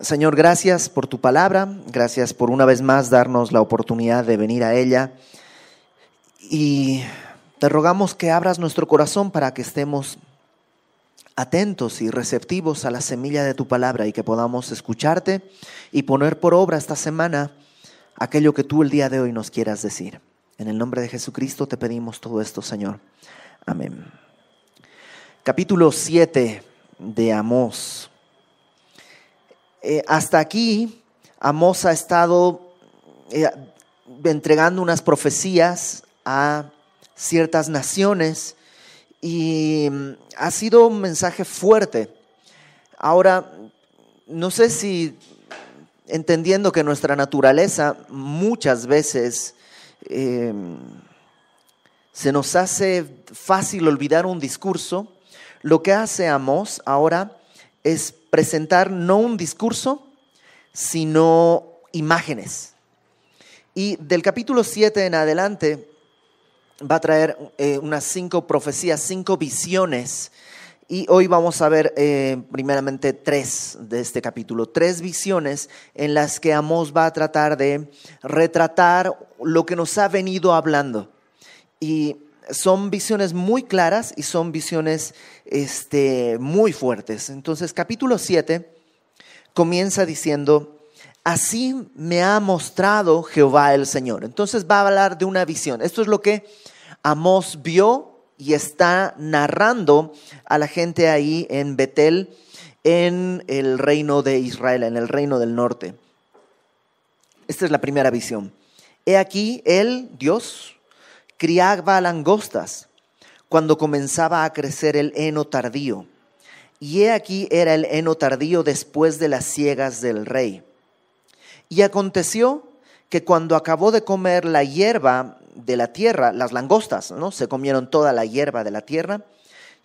Señor, gracias por tu palabra, gracias por una vez más darnos la oportunidad de venir a ella y te rogamos que abras nuestro corazón para que estemos atentos y receptivos a la semilla de tu palabra y que podamos escucharte y poner por obra esta semana aquello que tú el día de hoy nos quieras decir. En el nombre de Jesucristo te pedimos todo esto, Señor. Amén. Capítulo 7 de Amós. Eh, hasta aquí, Amós ha estado eh, entregando unas profecías a ciertas naciones y mm, ha sido un mensaje fuerte. Ahora, no sé si entendiendo que nuestra naturaleza muchas veces eh, se nos hace fácil olvidar un discurso, lo que hace Amos ahora es presentar no un discurso, sino imágenes. Y del capítulo 7 en adelante va a traer eh, unas cinco profecías, cinco visiones. Y hoy vamos a ver eh, primeramente tres de este capítulo, tres visiones en las que Amos va a tratar de retratar lo que nos ha venido hablando. Y son visiones muy claras y son visiones este, muy fuertes. Entonces, capítulo 7 comienza diciendo, así me ha mostrado Jehová el Señor. Entonces va a hablar de una visión. Esto es lo que Amós vio y está narrando a la gente ahí en Betel, en el reino de Israel, en el reino del norte. Esta es la primera visión. He aquí, él, Dios, criaba langostas cuando comenzaba a crecer el heno tardío. Y he aquí era el heno tardío después de las ciegas del rey. Y aconteció que cuando acabó de comer la hierba de la tierra, las langostas, ¿no? Se comieron toda la hierba de la tierra.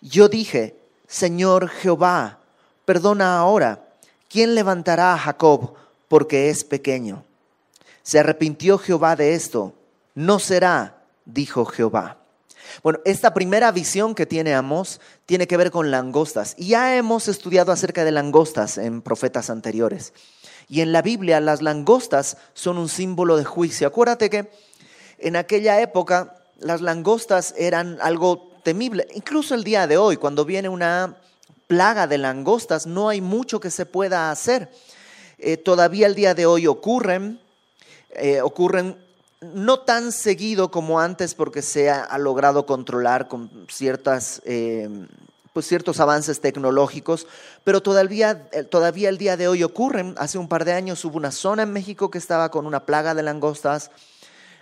Yo dije, Señor Jehová, perdona ahora, ¿quién levantará a Jacob porque es pequeño? Se arrepintió Jehová de esto, no será dijo Jehová. Bueno, esta primera visión que tiene Amos tiene que ver con langostas. Y ya hemos estudiado acerca de langostas en profetas anteriores. Y en la Biblia las langostas son un símbolo de juicio. Acuérdate que en aquella época las langostas eran algo temible. Incluso el día de hoy, cuando viene una plaga de langostas, no hay mucho que se pueda hacer. Eh, todavía el día de hoy ocurren, eh, ocurren no tan seguido como antes porque se ha, logrado controlar con ciertas, eh, pues ciertos avances tecnológicos, pero todavía, eh, todavía el día de hoy ocurren. Hace un par de años hubo una zona en México que estaba con una plaga de langostas.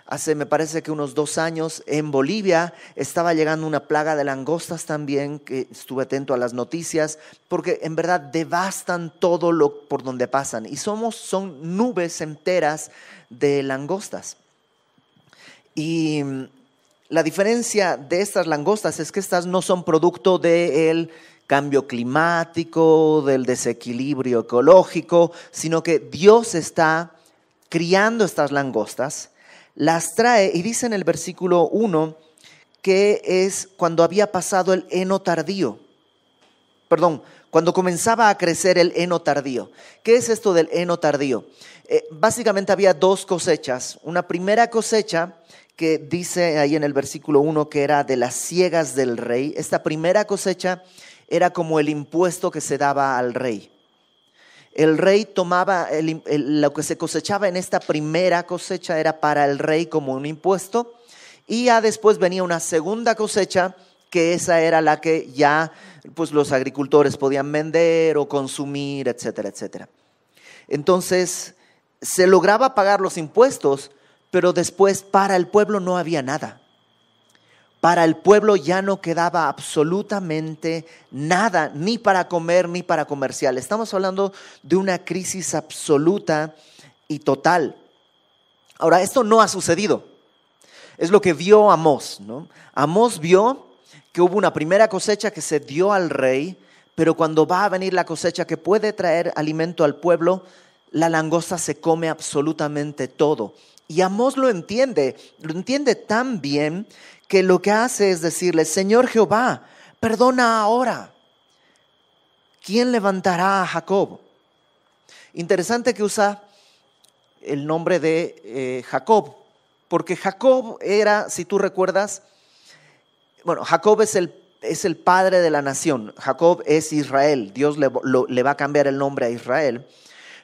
Hace, me parece que unos dos años, en Bolivia estaba llegando una plaga de langostas también, que estuve atento a las noticias, porque en verdad devastan todo lo por donde pasan. Y somos, son nubes enteras de langostas. Y mm, la diferencia de estas langostas es que estas no son producto del cambio climático, del desequilibrio ecológico, sino que Dios está criando estas langostas, las trae y dice en el versículo 1 que es cuando había pasado el heno tardío. Perdón, cuando comenzaba a crecer el heno tardío. ¿Qué es esto del heno tardío? Eh, básicamente había dos cosechas. Una primera cosecha que dice ahí en el versículo 1 que era de las ciegas del rey. Esta primera cosecha era como el impuesto que se daba al rey. El rey tomaba lo que se cosechaba en esta primera cosecha era para el rey como un impuesto y ya después venía una segunda cosecha que esa era la que ya pues los agricultores podían vender o consumir, etcétera, etcétera. Entonces se lograba pagar los impuestos, pero después para el pueblo no había nada. Para el pueblo ya no quedaba absolutamente nada, ni para comer ni para comercial. Estamos hablando de una crisis absoluta y total. Ahora, esto no ha sucedido. Es lo que vio Amós. ¿no? Amós vio que hubo una primera cosecha que se dio al rey, pero cuando va a venir la cosecha que puede traer alimento al pueblo, la langosta se come absolutamente todo. Y Amós lo entiende, lo entiende tan bien que lo que hace es decirle, Señor Jehová, perdona ahora. ¿Quién levantará a Jacob? Interesante que usa el nombre de eh, Jacob, porque Jacob era, si tú recuerdas, bueno, Jacob es el, es el padre de la nación, Jacob es Israel, Dios le, le va a cambiar el nombre a Israel,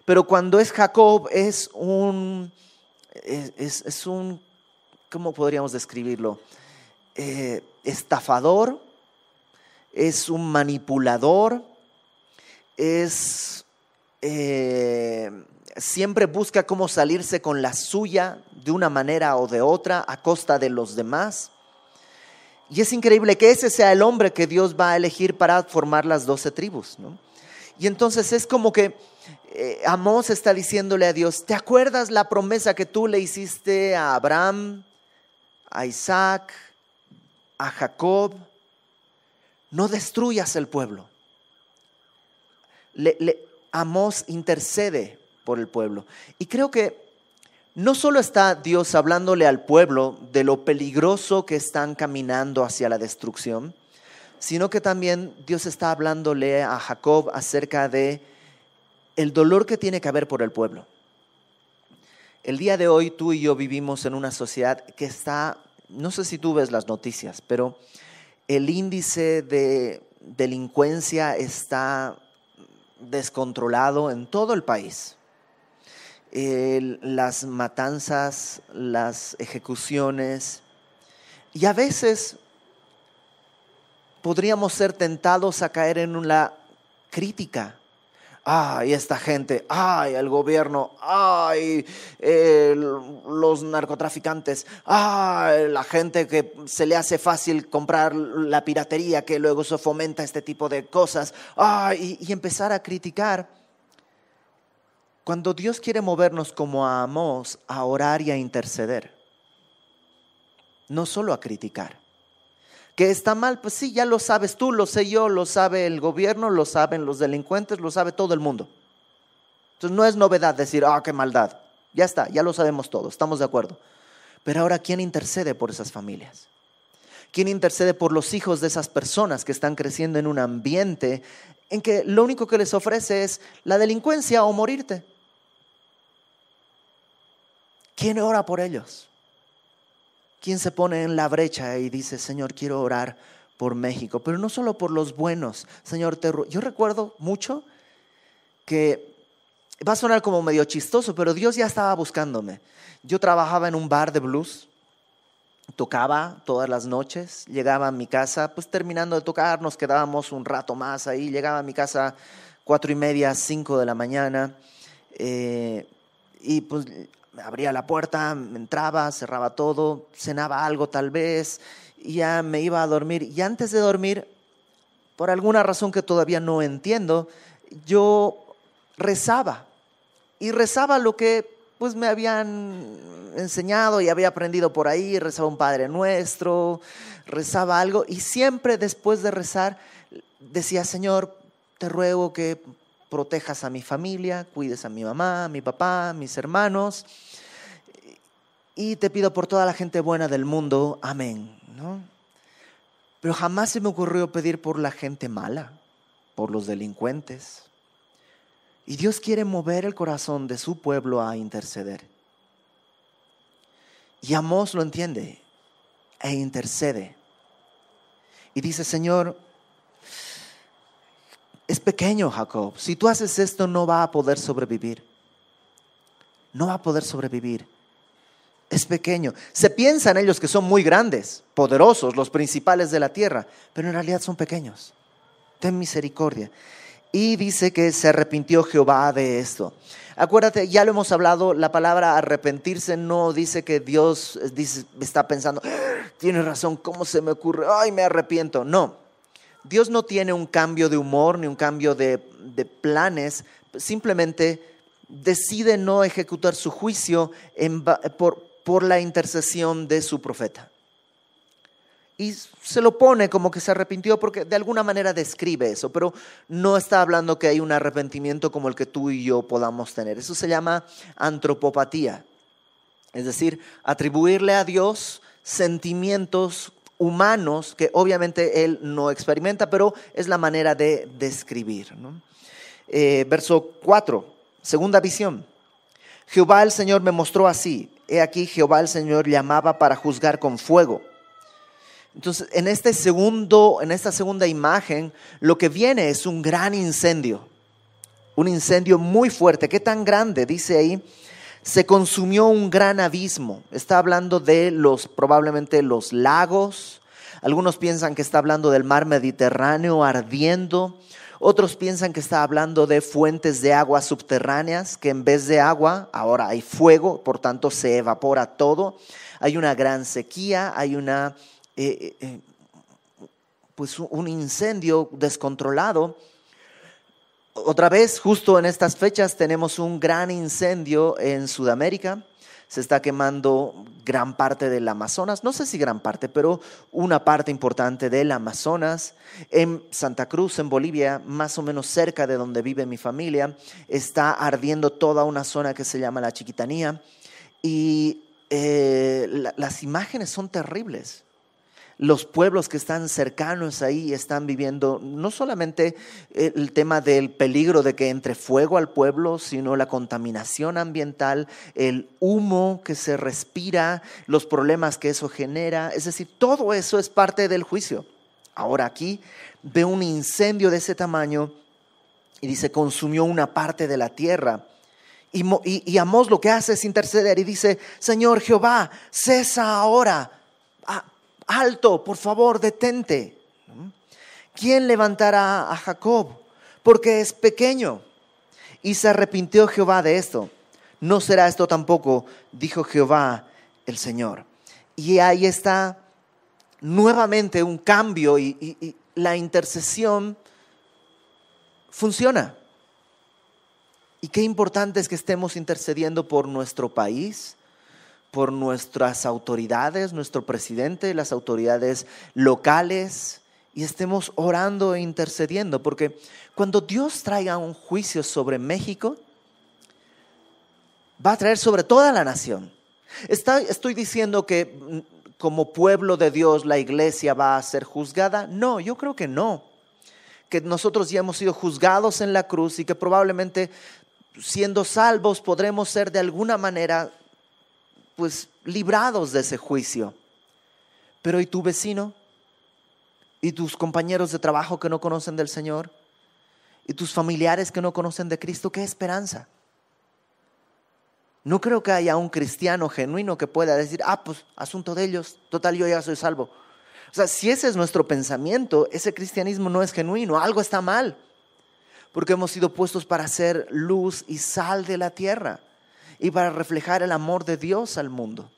pero cuando es Jacob es un, es, es un, ¿cómo podríamos describirlo? Eh, estafador, es un manipulador, es eh, siempre busca cómo salirse con la suya de una manera o de otra a costa de los demás. Y es increíble que ese sea el hombre que Dios va a elegir para formar las doce tribus. Y entonces es como que eh, Amós está diciéndole a Dios, ¿te acuerdas la promesa que tú le hiciste a Abraham, a Isaac, a Jacob? No destruyas el pueblo. Le, Amós intercede por el pueblo. Y creo que no solo está Dios hablándole al pueblo de lo peligroso que están caminando hacia la destrucción, sino que también Dios está hablándole a Jacob acerca de el dolor que tiene que haber por el pueblo. El día de hoy tú y yo vivimos en una sociedad que está, no sé si tú ves las noticias, pero el índice de delincuencia está descontrolado en todo el país. las matanzas, las ejecuciones, y a veces podríamos ser tentados a caer en una crítica ay, esta gente, ay, el gobierno, ay, los narcotraficantes, ay, la gente que se le hace fácil comprar la piratería, que luego eso fomenta este tipo de cosas, ay, y, empezar a criticar. Cuando Dios quiere movernos como a Amos a orar y a interceder, no solo a criticar. Que está mal, pues sí, ya lo sabes tú, lo sé yo, lo sabe el gobierno, lo saben los delincuentes, lo sabe todo el mundo. Entonces no es novedad decir, ah, qué maldad. Ya está, ya lo sabemos todos, estamos de acuerdo. Pero ahora, ¿quién intercede por esas familias? ¿Quién intercede por los hijos de esas personas que están creciendo en un ambiente en que lo único que les ofrece es la delincuencia o morirte? ¿Quién ora por ellos? ¿Quién se pone en la brecha y dice, Señor, quiero orar por México? Pero no solo por los buenos, Señor, te yo recuerdo mucho que va a sonar como medio chistoso, pero Dios ya estaba buscándome. Yo trabajaba en un bar de blues, tocaba todas las noches, llegaba a mi casa, pues terminando de tocar, nos quedábamos un rato más ahí, llegaba a mi casa cuatro y media, cinco de la mañana, eh, y pues abría la puerta, entraba, cerraba todo, cenaba algo tal vez, y ya me iba a dormir. Y antes de dormir, por alguna razón que todavía no entiendo, yo rezaba. Y rezaba lo que pues me habían enseñado y había aprendido por ahí, rezaba un Padre Nuestro, rezaba algo y siempre después de rezar decía, Señor, te ruego que protejas a mi familia, cuides a mi mamá, a mi papá, a mis hermanos. Y te pido por toda la gente buena del mundo, amén. ¿no? Pero jamás se me ocurrió pedir por la gente mala, por los delincuentes. Y Dios quiere mover el corazón de su pueblo a interceder. Y Amós lo entiende e intercede. Y dice, Señor, es pequeño Jacob. Si tú haces esto no va a poder sobrevivir. No va a poder sobrevivir. Es pequeño. Se piensa en ellos que son muy grandes, poderosos, los principales de la tierra, pero en realidad son pequeños. Ten misericordia. Y dice que se arrepintió Jehová de esto. Acuérdate, ya lo hemos hablado, la palabra arrepentirse no dice que Dios está pensando, ah, tiene razón, ¿cómo se me ocurre? Ay, me arrepiento. No, Dios no tiene un cambio de humor ni un cambio de, planes, simplemente decide no ejecutar su juicio por, por la intercesión de su profeta. Y se lo pone como que se arrepintió porque de alguna manera describe eso, pero no está hablando que hay un arrepentimiento como el que tú y yo podamos tener. Eso se llama antropopatía, es decir, atribuirle a Dios sentimientos humanos que obviamente él no experimenta, pero es la manera de describir. Eh, verso 4 Segunda visión. Jehová el Señor me mostró así. He aquí Jehová el Señor llamaba para juzgar con fuego. Entonces, en este segundo, en esta segunda imagen, lo que viene es un gran incendio. Un incendio muy fuerte. ¿Qué tan grande? Dice ahí, se consumió un gran abismo. Está hablando de los, probablemente los lagos. Algunos piensan que está hablando del mar Mediterráneo ardiendo. Otros piensan que está hablando de fuentes de agua subterráneas, que en vez de agua ahora hay fuego, por tanto se evapora todo. Hay una gran sequía, hay una, eh, eh, eh, pues un incendio descontrolado. Otra vez, justo en estas fechas, tenemos un gran incendio en Sudamérica. Se está quemando gran parte del Amazonas, no sé si gran parte, pero una parte importante del Amazonas. En Santa Cruz, en Bolivia, más o menos cerca de donde vive mi familia, está ardiendo toda una zona que se llama la Chiquitanía. Y eh, las imágenes son terribles los pueblos que están cercanos ahí están viviendo no solamente el tema del peligro de que entre fuego al pueblo, sino la contaminación ambiental, el humo que se respira, los problemas que eso genera. Es decir, todo eso es parte del juicio. Ahora aquí ve un incendio de ese tamaño y dice, consumió una parte de la tierra. Y, y, Amós lo que hace es interceder y dice, Señor Jehová, cesa ahora. Alto, por favor, detente. ¿Quién levantará a Jacob? Porque es pequeño. Y se arrepintió Jehová de esto. No será esto tampoco, dijo Jehová el Señor. Y ahí está nuevamente un cambio y la intercesión funciona. Y qué importante es que estemos intercediendo por nuestro país, por nuestras autoridades, nuestro presidente, las autoridades locales, y estemos orando e intercediendo, porque cuando Dios traiga un juicio sobre México, va a traer sobre toda la nación. ¿Estoy diciendo que mm, como pueblo de Dios la iglesia va a ser juzgada? No, yo creo que no. Que nosotros ya hemos sido juzgados en la cruz y que probablemente siendo salvos podremos ser de alguna manera pues librados de ese juicio. Pero ¿y tu vecino? ¿Y tus compañeros de trabajo que no conocen del Señor? ¿Y tus familiares que no conocen de Cristo? ¿Qué esperanza? No creo que haya un cristiano genuino que pueda decir, ah, pues asunto de ellos, total, yo ya soy salvo. O sea, si ese es nuestro pensamiento, ese cristianismo no es genuino, algo está mal, porque hemos sido puestos para ser luz y sal de la tierra y para reflejar el amor de Dios al mundo.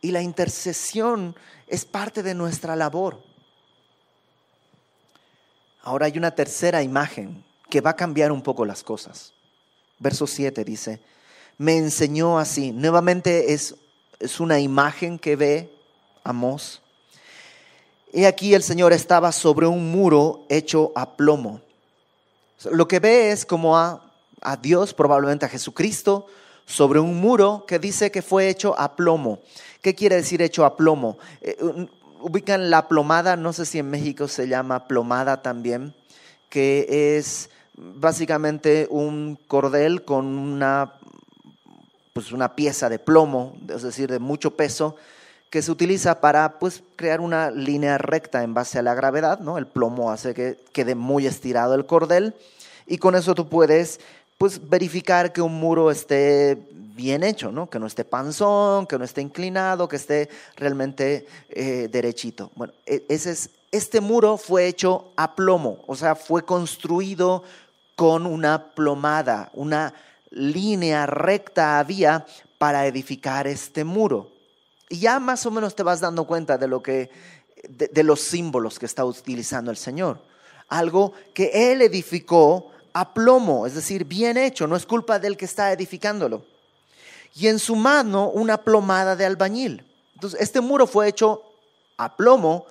Y la intercesión es parte de nuestra labor. Ahora hay una tercera imagen que va a cambiar un poco las cosas. Verso 7 dice, me enseñó así. Nuevamente es, es una imagen que ve Amós. Y aquí el Señor estaba sobre un muro hecho a plomo. Lo que ve es como a, a Dios, probablemente a Jesucristo, sobre un muro que dice que fue hecho a plomo. ¿Qué quiere decir hecho a plomo? Eh, ubican la plomada, no sé si en México se llama plomada también, que es básicamente un cordel con una, pues una pieza de plomo, es decir, de mucho peso, que se utiliza para pues, crear una línea recta en base a la gravedad. ¿no? El plomo hace que quede muy estirado el cordel y con eso tú puedes pues verificar que un muro esté bien hecho, ¿no? que no esté panzón, que no esté inclinado, que esté realmente eh, derechito. Bueno, e, ese es, este muro fue hecho a plomo, o sea, fue construido con una plomada, una línea recta había para edificar este muro. Y ya más o menos te vas dando cuenta de lo que de los símbolos que está utilizando el Señor. Algo que él edificó a plomo, es decir, bien hecho, no es culpa del que está edificándolo. Y en su mano una plomada de albañil. Entonces, este muro fue hecho a plomo,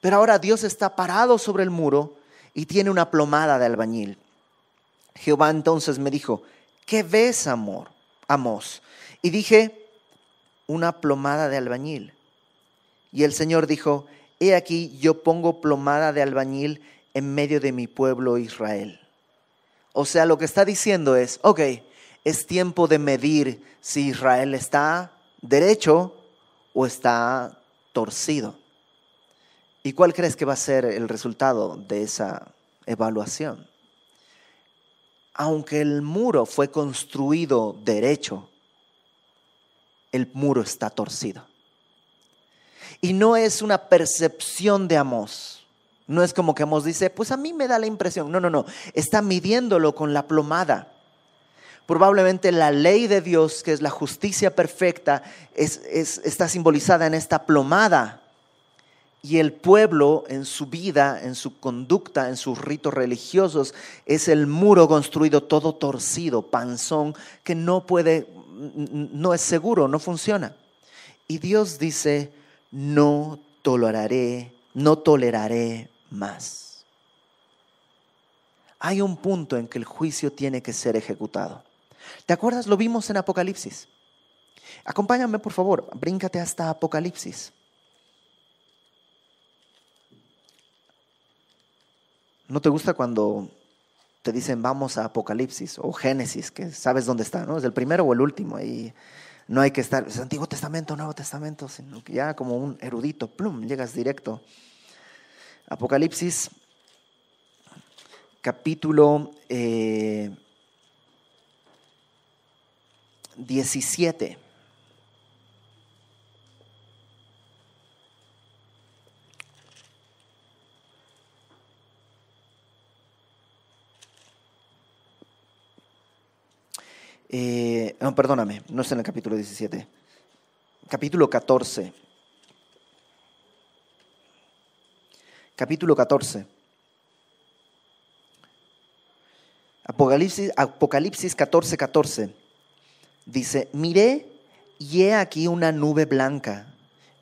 pero ahora Dios está parado sobre el muro y tiene una plomada de albañil. Jehová entonces me dijo, ¿qué ves, amor? Amos. Y dije, una plomada de albañil. Y el Señor dijo, he aquí yo pongo plomada de albañil en medio de mi pueblo Israel. O sea, lo que está diciendo es, ok, es tiempo de medir si Israel está derecho o está torcido. ¿Y cuál crees que va a ser el resultado de esa evaluación? Aunque el muro fue construido derecho, el muro está torcido. Y no es una percepción de Amos. No es como que Amos dice, pues a mí me da la impresión. No, no, no. Está midiéndolo con la plomada. Probablemente la ley de Dios, que es la justicia perfecta, está simbolizada en esta plomada. Y el pueblo en su vida, en su conducta, en sus ritos religiosos, es el muro construido todo torcido, panzón, que no puede, no es seguro, no funciona. Y Dios dice, no toleraré, no toleraré más. Hay un punto en que el juicio tiene que ser ejecutado. ¿Te acuerdas? Lo vimos en Apocalipsis. Acompáñame, por favor, bríncate hasta Apocalipsis. ¿No te gusta cuando te dicen vamos a Apocalipsis o Génesis, que sabes dónde está, ¿no? Es el primero o el último y no hay que estar, es Antiguo Testamento, Nuevo Testamento, sino que ya como un erudito, plum, llegas directo. Apocalipsis, capítulo eh, 17. Eh, no, perdóname, no está en el capítulo 17. Capítulo 14. Capítulo 14. Apocalipsis, Apocalipsis 14, 14. Dice, miré y he aquí una nube blanca,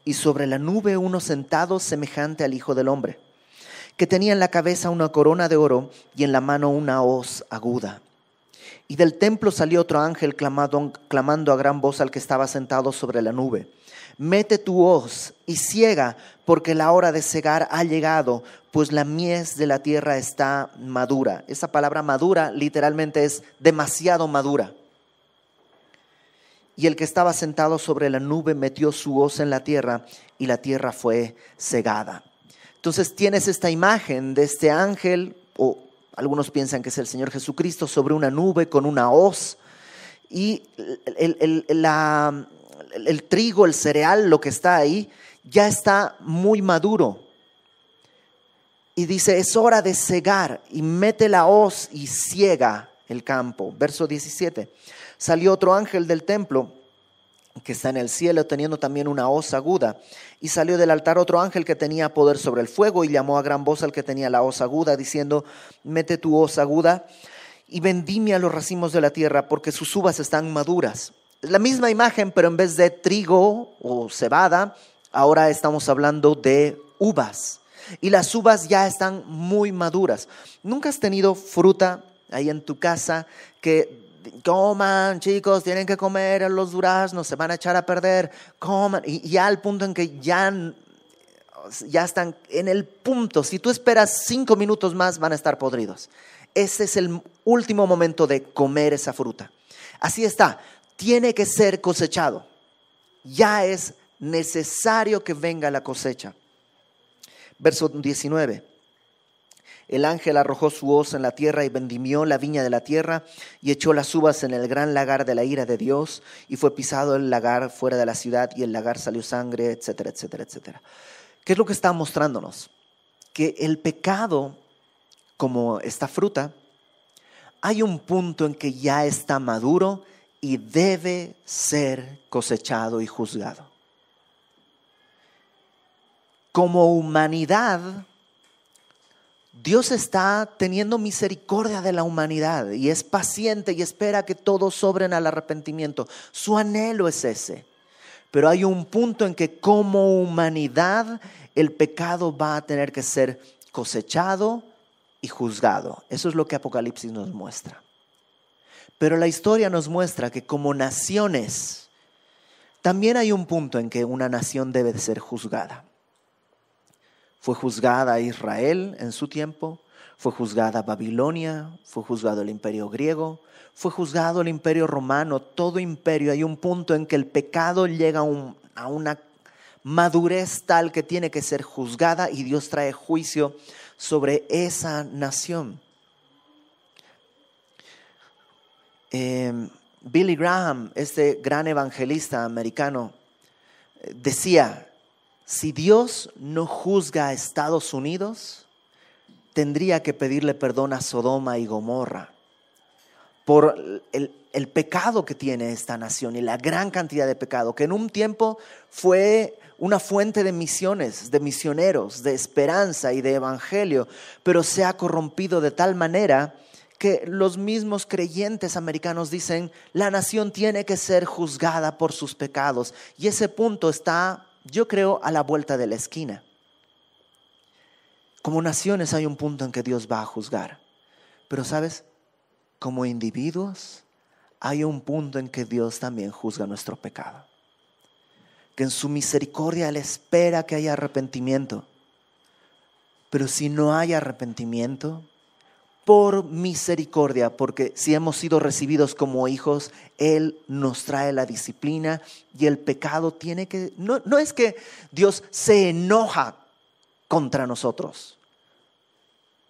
y sobre la nube uno sentado semejante al Hijo del Hombre, que tenía en la cabeza una corona de oro y en la mano una hoz aguda. Y del templo salió otro ángel clamando, clamando a gran voz al que estaba sentado sobre la nube. Mete tu hoz y ciega, porque la hora de cegar ha llegado, pues la mies de la tierra está madura. Esa palabra madura literalmente es demasiado madura y el que estaba sentado sobre la nube metió su hoz en la tierra y la tierra fue cegada. Entonces tienes esta imagen de este ángel, o algunos piensan que es el Señor Jesucristo, sobre una nube con una hoz. Y el, el trigo, el cereal, lo que está ahí, ya está muy maduro. Y dice, es hora de cegar y mete la hoz y ciega el campo. Verso 17 salió otro ángel del templo que está en el cielo teniendo también una hoz aguda. Y salió del altar otro ángel que tenía poder sobre el fuego y llamó a gran voz al que tenía la hoz aguda, diciendo, mete tu hoz aguda y vendime a los racimos de la tierra, porque sus uvas están maduras. La misma imagen, pero en vez de trigo o cebada, ahora estamos hablando de uvas. Y las uvas ya están muy maduras. ¿Nunca has tenido fruta ahí en tu casa que coman, chicos, tienen que comer los duraznos, se van a echar a perder, coman. Y ya al punto en que ya, ya están en el punto, si tú esperas cinco minutos más, van a estar podridos. Ese es el último momento de comer esa fruta. Así está, tiene que ser cosechado. Ya es necesario que venga la cosecha. Verso 19. El ángel arrojó su hoz en la tierra y vendimió la viña de la tierra y echó las uvas en el gran lagar de la ira de Dios y fue pisado el lagar fuera de la ciudad y el lagar salió sangre, etcétera, etcétera, etcétera. ¿Qué es lo que está mostrándonos? Que el pecado, como esta fruta, hay un punto en que ya está maduro y debe ser cosechado y juzgado. Como humanidad, Dios está teniendo misericordia de la humanidad y es paciente y espera que todos sobren al arrepentimiento. Su anhelo es ese. Pero hay un punto en que como humanidad el pecado va a tener que ser cosechado y juzgado. Eso es lo que Apocalipsis nos muestra. Pero la historia nos muestra que como naciones, también hay un punto en que una nación debe de ser juzgada. Fue juzgada Israel en su tiempo, Fue juzgada Babilonia, fue juzgado el imperio griego, fue juzgado el imperio romano, todo imperio. Hay un punto en que el pecado llega a, una madurez tal que tiene que ser juzgada y Dios trae juicio sobre esa nación. Em, Billy Graham, este gran evangelista americano, decía, si Dios no juzga a Estados Unidos, tendría que pedirle perdón a Sodoma y Gomorra por el, el, pecado que tiene esta nación y la gran cantidad de pecado, que en un tiempo fue una fuente de misiones, de misioneros, de esperanza y de evangelio, pero se ha corrompido de tal manera que los mismos creyentes americanos dicen, la nación tiene que ser juzgada por sus pecados. Y ese punto está, yo creo, a la vuelta de la esquina. Como naciones hay un punto en que Dios va a juzgar. Pero sabes, como individuos hay un punto en que Dios también juzga nuestro pecado. Que en su misericordia Él espera que haya arrepentimiento. Pero si no hay arrepentimiento, por misericordia, porque si hemos sido recibidos como hijos, Él nos trae la disciplina y el pecado tiene que... No, no es que Dios se enoja contra nosotros,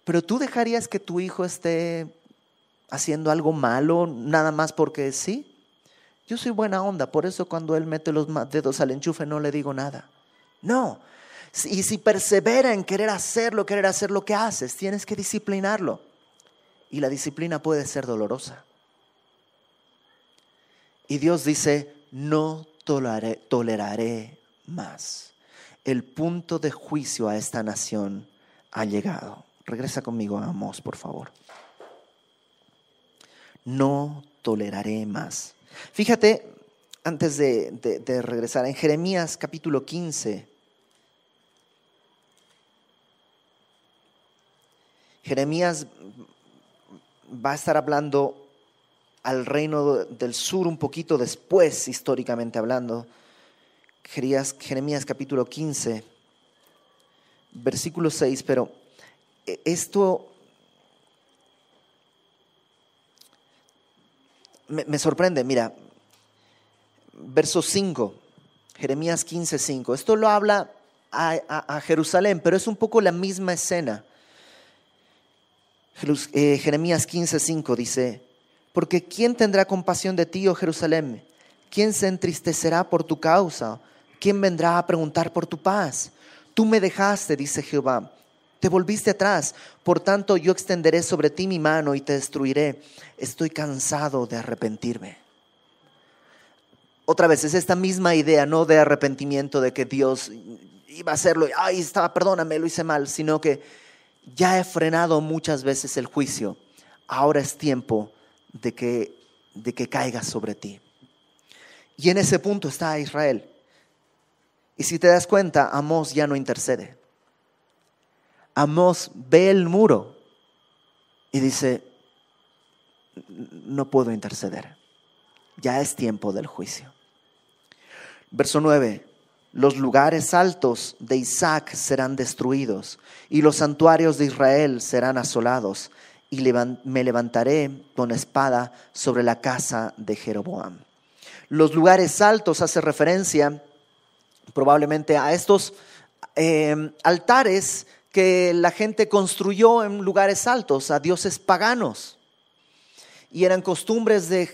pero tú dejarías que tu hijo esté haciendo algo malo nada más porque sí. Yo soy buena onda, por eso cuando Él mete los dedos al enchufe no le digo nada. No, y si persevera en querer hacerlo, querer hacer lo que haces, tienes que disciplinarlo. Y la disciplina puede ser dolorosa. Y Dios dice, no toleraré, más. El punto de juicio a esta nación ha llegado. Regresa conmigo a Amos, por favor. No toleraré más. Fíjate, antes de, de regresar, en Jeremías capítulo 15, Jeremías va a estar hablando al reino del sur un poquito después, históricamente hablando. Jeremías, capítulo 15, versículo 6, pero esto me, sorprende, mira, verso 5, Jeremías 15, 5, esto lo habla a Jerusalén, pero es un poco la misma escena. Eh, Jeremías 15:5 dice, porque ¿quién tendrá compasión de ti, oh Jerusalén? ¿Quién se entristecerá por tu causa? ¿Quién vendrá a preguntar por tu paz? Tú me dejaste, dice Jehová, te volviste atrás, por tanto yo extenderé sobre ti mi mano y te destruiré. Estoy cansado de arrepentirme. Otra vez, es esta misma idea, no de arrepentimiento de que Dios iba a hacerlo, ay, estaba, perdóname, lo hice mal, sino que ya he frenado muchas veces el juicio, ahora es tiempo de que, de que caiga sobre ti. Y en ese punto está Israel. Y si te das cuenta, Amós ya no intercede. Amós ve el muro y dice, no puedo interceder. Ya es tiempo del juicio. Verso 9. Los lugares altos de Isaac serán destruidos y los santuarios de Israel serán asolados y me levantaré con espada sobre la casa de Jeroboam. Los lugares altos hace referencia probablemente a estos eh, altares que la gente construyó en lugares altos, a dioses paganos. Y eran costumbres de,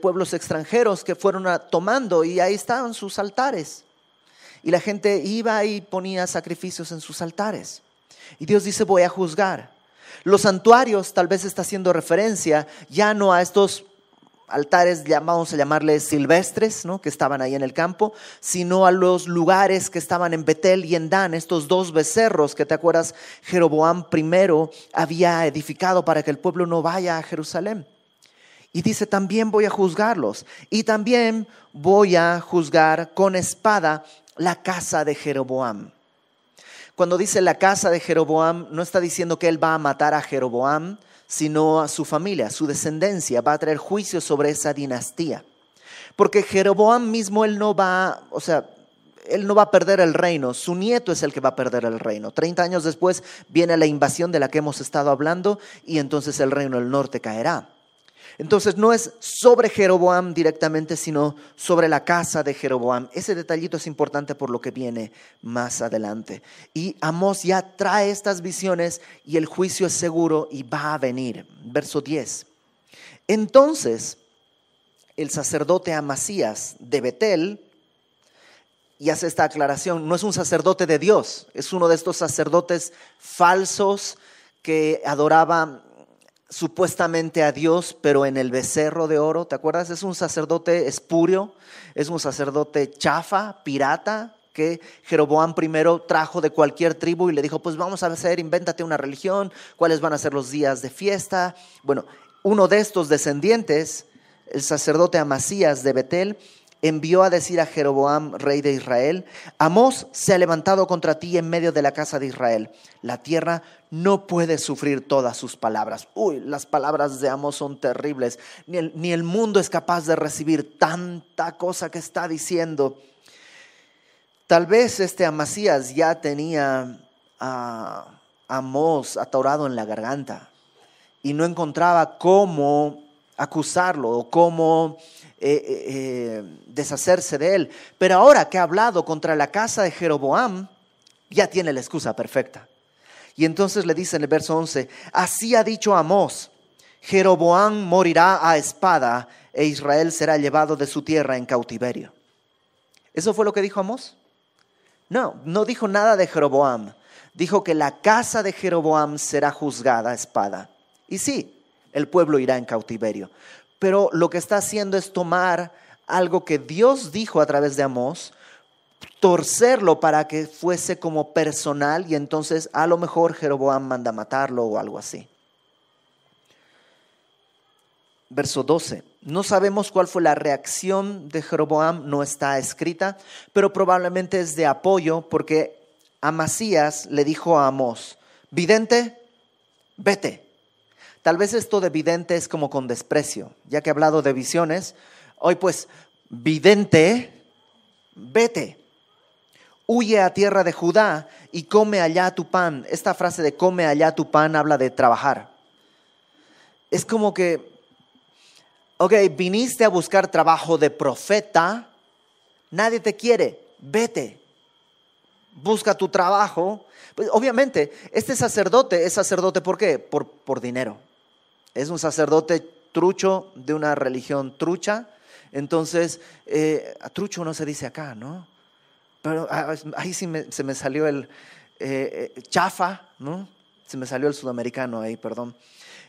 pueblos extranjeros que fueron tomando y ahí estaban sus altares y la gente iba y ponía sacrificios en sus altares. Y Dios dice, voy a juzgar. Los santuarios tal vez está haciendo referencia ya no a estos altares, vamos a llamarles silvestres, ¿no? que estaban ahí en el campo, sino a los lugares que estaban en Betel y en Dan, estos dos becerros que te acuerdas Jeroboam primero había edificado para que el pueblo no vaya a Jerusalén. Y dice, también voy a juzgarlos y también voy a juzgar con espada la casa de Jeroboam. Cuando dice la casa de Jeroboam, no está diciendo que él va a matar a Jeroboam, sino a su familia, su descendencia, va a traer juicio sobre esa dinastía. Porque Jeroboam mismo, él no va, o sea, él no va a perder el reino, su nieto es el que va a perder el reino. Treinta años después viene la invasión de la que hemos estado hablando y entonces el reino del norte caerá. Entonces no es sobre Jeroboam directamente, sino sobre la casa de Jeroboam. Ese detallito es importante por lo que viene más adelante. Y Amós ya trae estas visiones y el juicio es seguro y va a venir. Verso 10. Entonces el sacerdote Amasías de Betel, y hace esta aclaración, no es un sacerdote de Dios, es uno de estos sacerdotes falsos que adoraba supuestamente a Dios, pero en el becerro de oro, ¿te acuerdas? Es un sacerdote espurio, es un sacerdote chafa, pirata, que Jeroboam primero trajo de cualquier tribu y le dijo, pues vamos a hacer, invéntate una religión, cuáles van a ser los días de fiesta. Bueno, uno de estos descendientes, el sacerdote Amasías de Betel, envió a decir a Jeroboam, rey de Israel, Amós se ha levantado contra ti en medio de la casa de Israel. La tierra no puede sufrir todas sus palabras. Uy, las palabras de Amós son terribles. Ni el, ni el mundo es capaz de recibir tanta cosa que está diciendo. Tal vez este Amasías ya tenía a Amós atorado en la garganta y no encontraba cómo acusarlo o cómo eh, eh, eh, deshacerse de él. Pero ahora que ha hablado contra la casa de Jeroboam, ya tiene la excusa perfecta. Y entonces le dice en el verso 11, así ha dicho Amós, Jeroboam morirá a espada e Israel será llevado de su tierra en cautiverio. ¿Eso fue lo que dijo Amós? No, no dijo nada de Jeroboam. Dijo que la casa de Jeroboam será juzgada a espada. Y sí, el pueblo irá en cautiverio pero lo que está haciendo es tomar algo que Dios dijo a través de Amós, torcerlo para que fuese como personal y entonces a lo mejor Jeroboam manda matarlo o algo así. Verso 12. No sabemos cuál fue la reacción de Jeroboam, no está escrita, pero probablemente es de apoyo porque Amasías le dijo a Amós, vidente, vete. Tal vez esto de vidente es como con desprecio, ya que he hablado de visiones. Hoy pues, vidente, vete, huye a tierra de Judá y come allá tu pan. Esta frase de come allá tu pan habla de trabajar. Es como que, ok, viniste a buscar trabajo de profeta, nadie te quiere, vete, busca tu trabajo. Pues obviamente, este sacerdote es sacerdote ¿por qué? Por, por dinero es un sacerdote trucho de una religión trucha. Entonces, eh, trucho no se dice acá, ¿no? Pero ah, ahí sí se me salió el eh, eh, chafa, ¿no? Se me salió el sudamericano ahí, perdón.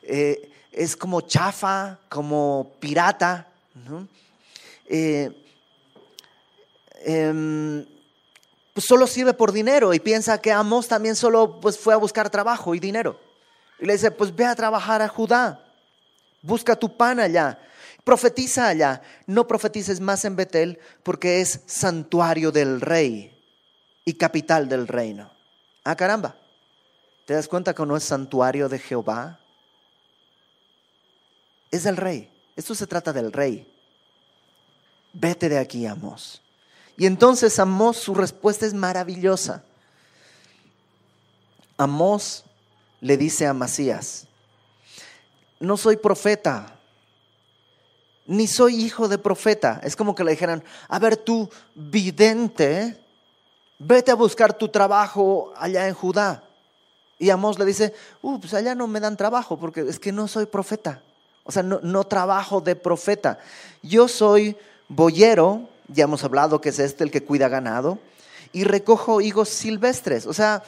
es como chafa, como pirata, ¿no? Em, pues solo sirve por dinero y piensa que Amos también solo pues, fue a buscar trabajo y dinero. Y le dice, pues ve a trabajar a Judá, busca tu pan allá, profetiza allá. No profetices más en Betel porque es santuario del rey y capital del reino. Ah, caramba, ¿te das cuenta que no es santuario de Jehová? Es del rey. Esto se trata del rey. Vete de aquí, Amos. Y entonces Amos, su respuesta es maravillosa. Amos le dice a Masías, no soy profeta, ni soy hijo de profeta. Es como que le dijeran, a ver tú, vidente, vete a buscar tu trabajo allá en Judá. Y Amós le dice, uh, pues allá no me dan trabajo porque es que no soy profeta. O sea, no, no trabajo de profeta. Yo soy boyero, ya hemos hablado que es este el que cuida ganado, y recojo higos silvestres. O sea,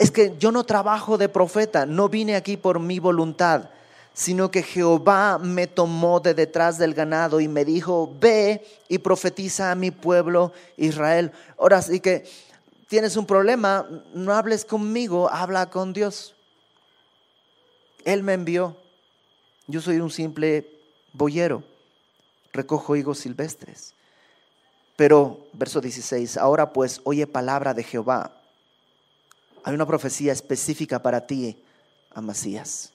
es que yo no trabajo de profeta, no vine aquí por mi voluntad, sino que Jehová me tomó de detrás del ganado y me dijo, ve y profetiza a mi pueblo Israel. Ahora sí que tienes un problema, no hables conmigo, habla con Dios. Él me envió. Yo soy un simple boyero, recojo higos silvestres. Pero, verso 16, ahora pues oye palabra de Jehová hay una profecía específica para ti, Amasías.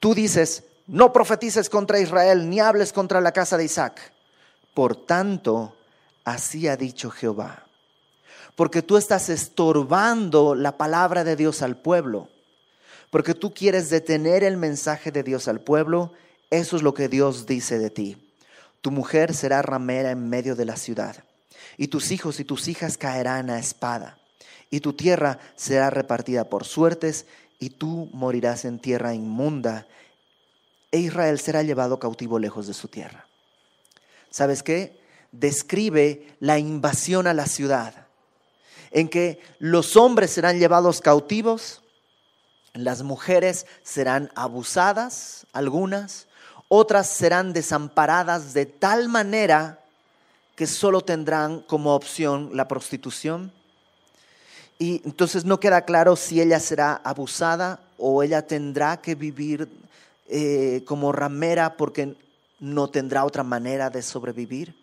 Tú dices, no profetices contra Israel, ni hables contra la casa de Isaac. Por tanto, así ha dicho Jehová. Porque tú estás estorbando la palabra de Dios al pueblo. Porque tú quieres detener el mensaje de Dios al pueblo. Eso es lo que Dios dice de ti. Tu mujer será ramera en medio de la ciudad. Y tus hijos y tus hijas caerán a espada. Y tu tierra será repartida por suertes. Y tú morirás en tierra inmunda. E Israel será llevado cautivo lejos de su tierra. ¿Sabes qué? describe la invasión a la ciudad, en que los hombres serán llevados cautivos, las mujeres serán abusadas, algunas, otras serán desamparadas de tal manera que solo tendrán como opción la prostitución. Y entonces no queda claro si ella será abusada o ella tendrá que vivir eh, como ramera porque no tendrá otra manera de sobrevivir.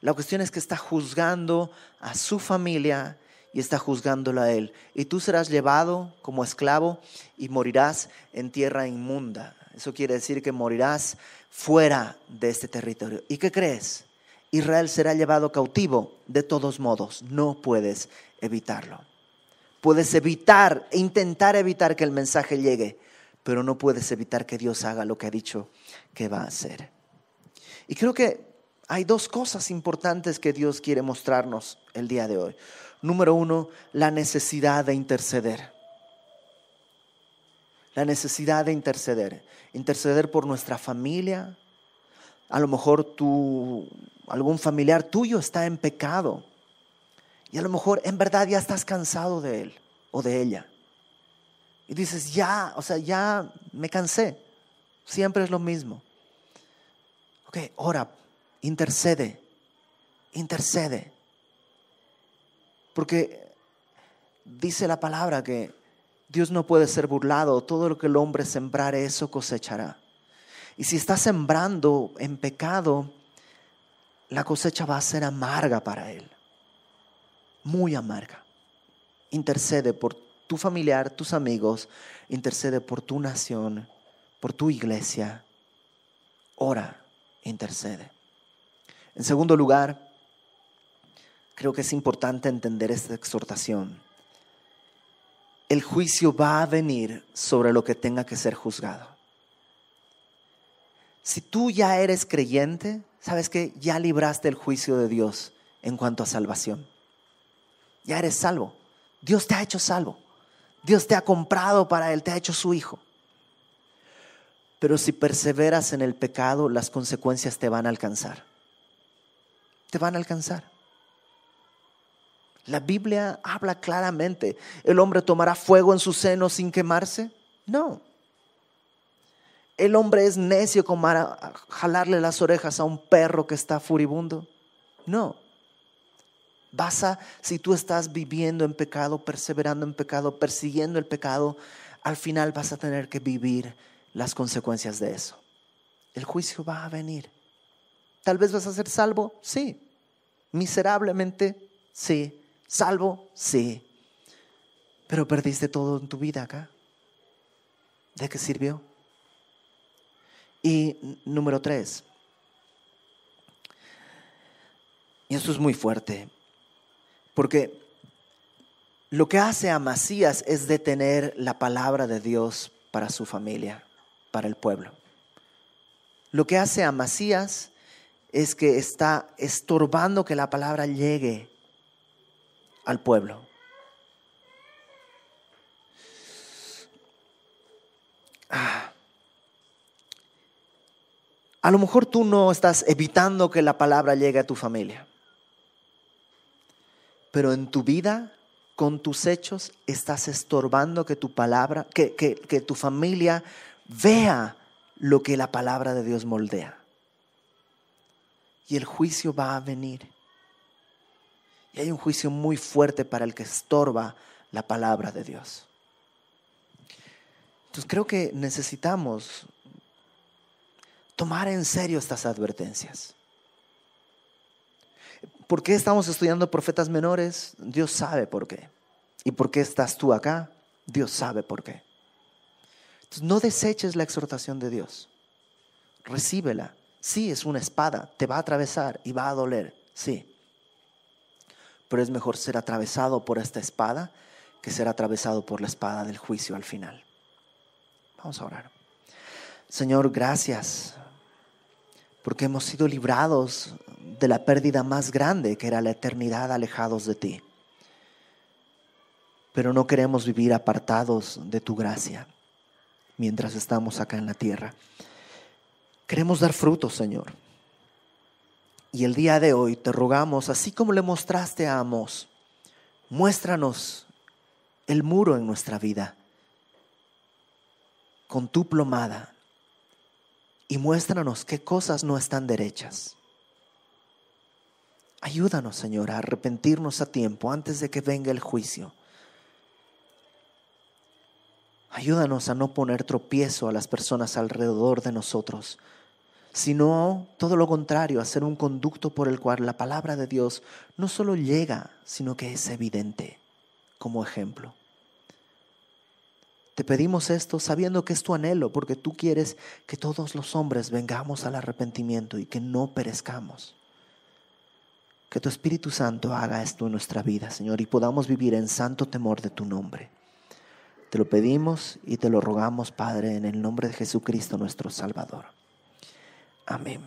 La cuestión es que está juzgando a su familia y está juzgándolo a él. Y tú serás llevado como esclavo y morirás en tierra inmunda. Eso quiere decir que morirás fuera de este territorio. ¿Y qué crees? Israel será llevado cautivo de todos modos. No puedes evitarlo. Puedes evitar, intentar evitar que el mensaje llegue, pero no puedes evitar que Dios haga lo que ha dicho que va a hacer. Y creo que hay dos cosas importantes que Dios quiere mostrarnos el día de hoy. Número uno, la necesidad de interceder. La necesidad de interceder. Interceder por nuestra familia. A lo mejor tú, algún familiar tuyo está en pecado. Y a lo mejor en verdad ya estás cansado de él o de ella. Y dices, ya, o sea, ya me cansé. Siempre es lo mismo. Ok, ora intercede, intercede. Porque dice la palabra que Dios no puede ser burlado, todo lo que el hombre sembrare, eso cosechará. Y si está sembrando en pecado, la cosecha va a ser amarga para él, muy amarga. Intercede por tu familiar, tus amigos, intercede por tu nación, por tu iglesia. Ora, intercede. En segundo lugar, creo que es importante entender esta exhortación. El juicio va a venir sobre lo que tenga que ser juzgado. Si tú ya eres creyente, sabes que ya libraste el juicio de Dios en cuanto a salvación. Ya eres salvo. Dios te ha hecho salvo. Dios te ha comprado para Él, te ha hecho su hijo. Pero si perseveras en el pecado, las consecuencias te van a alcanzar te van a alcanzar. La Biblia habla claramente. ¿El hombre tomará fuego en su seno sin quemarse? No. ¿El hombre es necio como jalarle las orejas a un perro que está furibundo? No. Vas a, si tú estás viviendo en pecado, perseverando en pecado, persiguiendo el pecado, al final vas a tener que vivir las consecuencias de eso. El juicio va a venir. Tal vez vas a ser salvo, sí. Miserablemente, sí. Salvo, sí. Pero perdiste todo en tu vida acá. ¿De qué sirvió? Y número tres. Y esto es muy fuerte. Porque lo que hace a Masías es detener la palabra de Dios para su familia, para el pueblo. Lo que hace a Masías es que está estorbando que la palabra llegue al pueblo. Ah. A lo mejor tú no estás evitando que la palabra llegue a tu familia, pero en tu vida, con tus hechos, estás estorbando que tu palabra, que, que tu familia vea lo que la palabra de Dios moldea y el juicio va a venir. Y hay un juicio muy fuerte para el que estorba la palabra de Dios. Entonces creo que necesitamos tomar en serio estas advertencias. ¿Por qué estamos estudiando profetas menores? Dios sabe por qué. ¿Y por qué estás tú acá? Dios sabe por qué. Entonces no deseches la exhortación de Dios. Recíbela Sí, es una espada, te va a atravesar y va a doler, sí, pero es mejor ser atravesado por esta espada que ser atravesado por la espada del juicio al final. Vamos a orar. Señor, gracias porque hemos sido librados de la pérdida más grande que era la eternidad alejados de ti. Pero no queremos vivir apartados de tu gracia mientras estamos acá en la tierra. Queremos dar frutos, Señor. Y el día de hoy te rogamos, así como le mostraste a Amos, muéstranos el muro en nuestra vida con tu plomada y muéstranos qué cosas no están derechas. Ayúdanos, Señor, a arrepentirnos a tiempo antes de que venga el juicio. Ayúdanos a no poner tropiezo a las personas alrededor de nosotros, sino todo lo contrario, a ser un conducto por el cual la palabra de Dios no solo llega, sino que es evidente como ejemplo. Te pedimos esto sabiendo que es tu anhelo, porque tú quieres que todos los hombres vengamos al arrepentimiento y que no perezcamos. Que tu Espíritu Santo haga esto en nuestra vida, Señor, y podamos vivir en santo temor de tu nombre. Te lo pedimos y te lo rogamos, Padre, en el nombre de Jesucristo nuestro Salvador. Amén.